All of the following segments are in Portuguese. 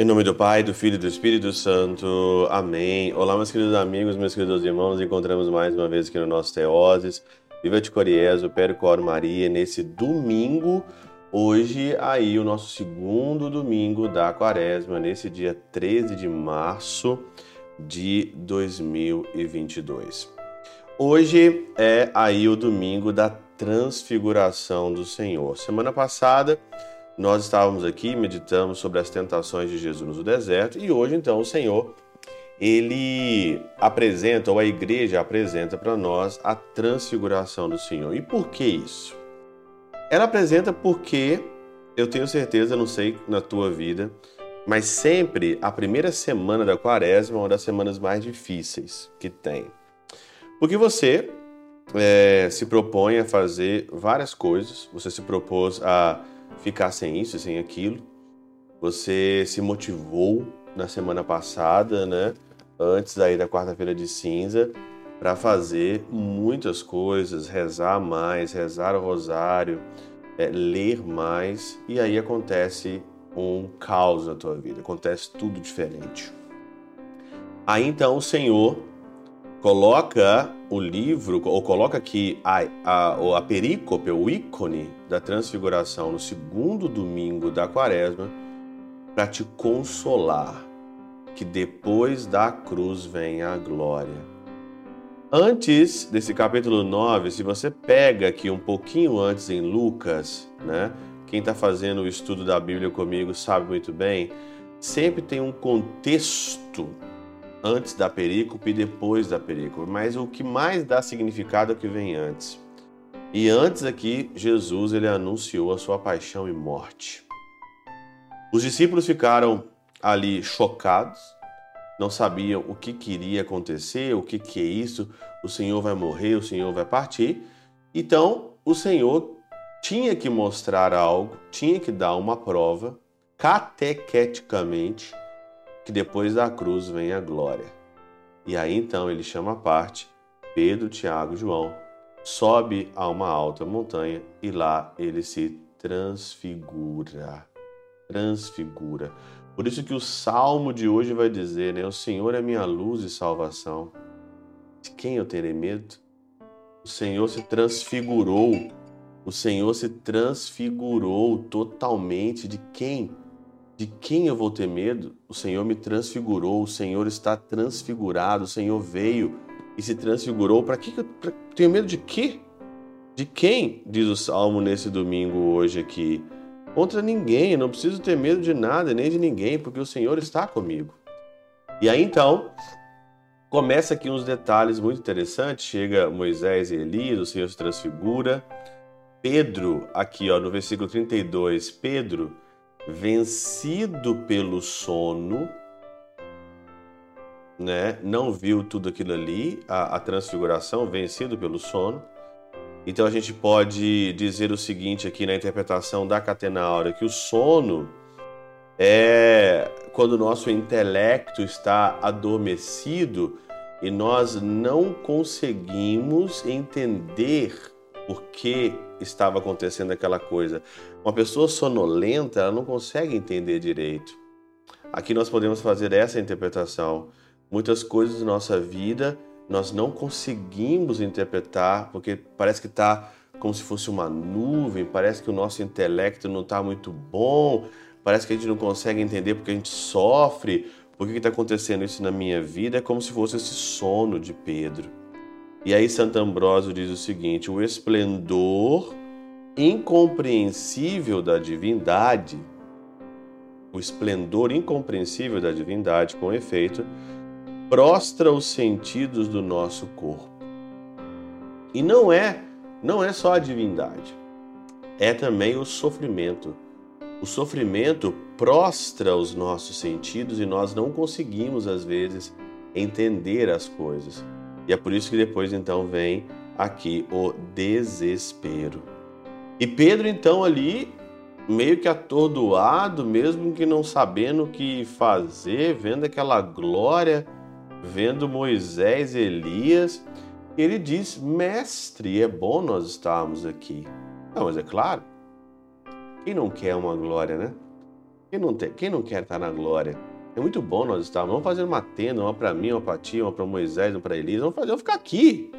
Em nome do Pai, do Filho e do Espírito Santo. Amém. Olá, meus queridos amigos, meus queridos irmãos. Encontramos mais uma vez aqui no nosso Teoses. Viva de Coriezo, Percor Maria, nesse domingo. Hoje, aí, o nosso segundo domingo da quaresma, nesse dia 13 de março de 2022. Hoje é aí o domingo da transfiguração do Senhor. Semana passada nós estávamos aqui meditamos sobre as tentações de Jesus no deserto e hoje então o Senhor ele apresenta ou a igreja apresenta para nós a transfiguração do Senhor. E por que isso? Ela apresenta porque eu tenho certeza, não sei na tua vida, mas sempre a primeira semana da quaresma é uma das semanas mais difíceis que tem. Porque você é, se propõe a fazer várias coisas, você se propôs a ficar sem isso, sem aquilo, você se motivou na semana passada, né, antes aí da quarta-feira de cinza, para fazer muitas coisas, rezar mais, rezar o rosário, é, ler mais, e aí acontece um caos na tua vida, acontece tudo diferente. Aí então o Senhor coloca o livro, ou coloca aqui a, a, a perícope, o ícone da transfiguração no segundo domingo da quaresma, para te consolar que depois da cruz vem a glória. Antes desse capítulo 9, se você pega aqui um pouquinho antes em Lucas, né? Quem está fazendo o estudo da Bíblia comigo sabe muito bem, sempre tem um contexto antes da perícope e depois da perícope, mas o que mais dá significado é o que vem antes. E antes aqui, Jesus ele anunciou a sua paixão e morte. Os discípulos ficaram ali chocados, não sabiam o que queria acontecer, o que, que é isso, o Senhor vai morrer, o Senhor vai partir. Então, o Senhor tinha que mostrar algo, tinha que dar uma prova, catequeticamente, que depois da cruz vem a glória. E aí então ele chama a parte Pedro, Tiago e João, sobe a uma alta montanha e lá ele se transfigura. Transfigura. Por isso que o salmo de hoje vai dizer, né? O Senhor é minha luz e salvação. De quem eu terei medo? O Senhor se transfigurou. O Senhor se transfigurou totalmente. De quem? De quem eu vou ter medo? O Senhor me transfigurou, o Senhor está transfigurado, o Senhor veio e se transfigurou. Para que eu pra, tenho medo de quê? De quem? Diz o salmo nesse domingo hoje aqui. Contra ninguém, eu não preciso ter medo de nada nem de ninguém, porque o Senhor está comigo. E aí então, começa aqui uns detalhes muito interessantes. Chega Moisés e Elias, o Senhor se transfigura. Pedro, aqui ó, no versículo 32, Pedro vencido pelo sono, né? Não viu tudo aquilo ali, a, a transfiguração, vencido pelo sono. Então a gente pode dizer o seguinte aqui na interpretação da catena áurea, que o sono é quando o nosso intelecto está adormecido e nós não conseguimos entender por que estava acontecendo aquela coisa. Uma pessoa sonolenta, ela não consegue entender direito. Aqui nós podemos fazer essa interpretação. Muitas coisas da nossa vida nós não conseguimos interpretar porque parece que está como se fosse uma nuvem, parece que o nosso intelecto não está muito bom, parece que a gente não consegue entender porque a gente sofre, por que está acontecendo isso na minha vida, é como se fosse esse sono de Pedro. E aí Santo Ambrósio diz o seguinte: o esplendor incompreensível da divindade, o esplendor incompreensível da divindade, com efeito, prostra os sentidos do nosso corpo. E não é, não é só a divindade, é também o sofrimento. O sofrimento prostra os nossos sentidos e nós não conseguimos às vezes entender as coisas. E é por isso que depois então vem aqui o desespero. E Pedro então ali meio que atordoado, mesmo que não sabendo o que fazer, vendo aquela glória, vendo Moisés e Elias, Ele diz: Mestre, é bom nós estarmos aqui. Não, mas é claro, quem não quer uma glória, né? Quem não, tem, quem não quer estar na glória? É muito bom nós estarmos. Vamos fazer uma tenda, uma para mim, uma para ti, uma para Moisés, uma para Elisa. Vamos fazer, vamos ficar aqui.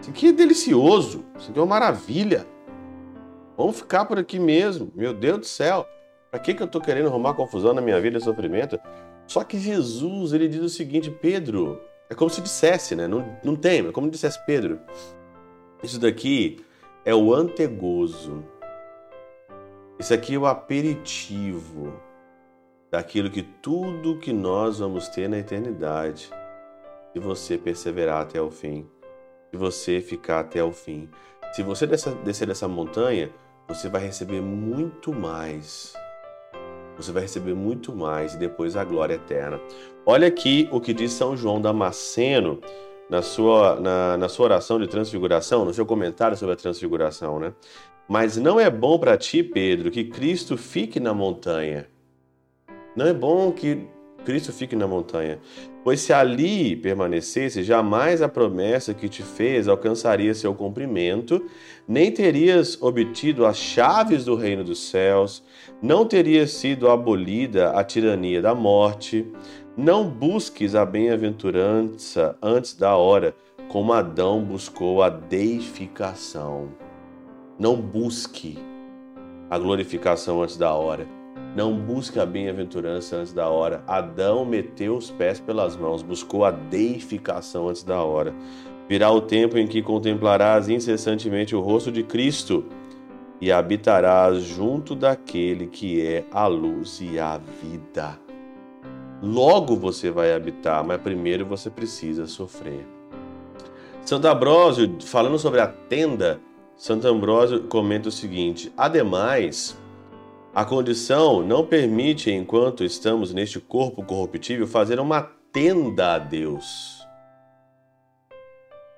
Isso aqui é delicioso. Isso aqui é uma maravilha. Vamos ficar por aqui mesmo. Meu Deus do céu. Para que, que eu estou querendo arrumar confusão na minha vida e sofrimento? Só que Jesus, ele diz o seguinte, Pedro, é como se dissesse, né? Não, não tem, é como dissesse Pedro. Isso daqui é o antegozo. Isso aqui é o aperitivo daquilo que tudo que nós vamos ter na eternidade, se você perseverar até o fim, se você ficar até o fim. Se você descer dessa montanha, você vai receber muito mais. Você vai receber muito mais e depois a glória eterna. Olha aqui o que diz São João Damasceno na sua, na, na sua oração de transfiguração, no seu comentário sobre a transfiguração, né? Mas não é bom para ti, Pedro, que Cristo fique na montanha. Não é bom que Cristo fique na montanha, pois se ali permanecesse, jamais a promessa que te fez alcançaria seu cumprimento, nem terias obtido as chaves do reino dos céus, não teria sido abolida a tirania da morte. Não busques a bem-aventurança antes da hora, como Adão buscou a deificação. Não busque a glorificação antes da hora. Não busque a bem-aventurança antes da hora. Adão meteu os pés pelas mãos, buscou a deificação antes da hora. Virá o tempo em que contemplarás incessantemente o rosto de Cristo e habitarás junto daquele que é a luz e a vida. Logo você vai habitar, mas primeiro você precisa sofrer. Santo Ambrósio, falando sobre a tenda, Santo Ambrósio comenta o seguinte: ademais, a condição não permite, enquanto estamos neste corpo corruptível, fazer uma tenda a Deus.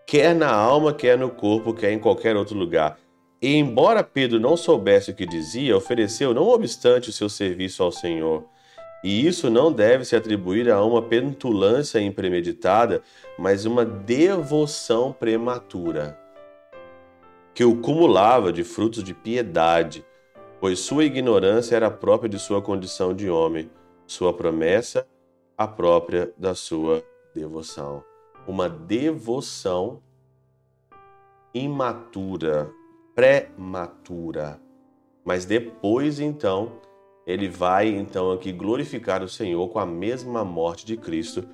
Quer na alma, quer no corpo, quer em qualquer outro lugar. E embora Pedro não soubesse o que dizia, ofereceu não obstante o seu serviço ao Senhor. E isso não deve se atribuir a uma petulância impremeditada, mas uma devoção prematura que o cumulava de frutos de piedade, pois sua ignorância era própria de sua condição de homem, sua promessa a própria da sua devoção. Uma devoção imatura, prematura. Mas depois então, ele vai então aqui glorificar o Senhor com a mesma morte de Cristo,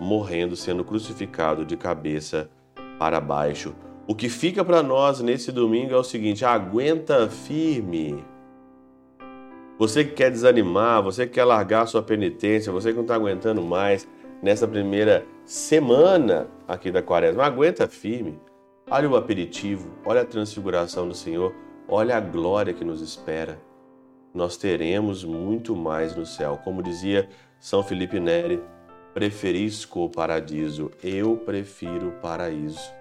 morrendo, sendo crucificado de cabeça para baixo o que fica para nós nesse domingo é o seguinte: aguenta firme. Você que quer desanimar, você que quer largar sua penitência, você que não está aguentando mais nessa primeira semana aqui da quaresma, aguenta firme. Olha o aperitivo, olha a transfiguração do Senhor, olha a glória que nos espera. Nós teremos muito mais no céu. Como dizia São Felipe Neri, preferisco o paradiso, eu prefiro o paraíso.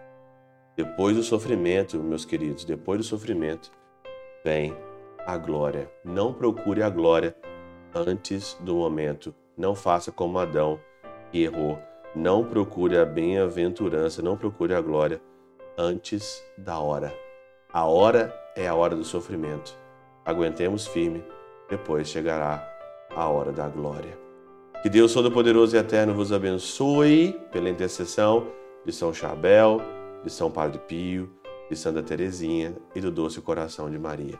Depois do sofrimento, meus queridos, depois do sofrimento, vem a glória. Não procure a glória antes do momento. Não faça como Adão, que errou. Não procure a bem-aventurança, não procure a glória antes da hora. A hora é a hora do sofrimento. Aguentemos firme, depois chegará a hora da glória. Que Deus Todo-Poderoso e Eterno vos abençoe pela intercessão de São Chabel de São Padre Pio, de Santa Teresinha e do doce coração de Maria.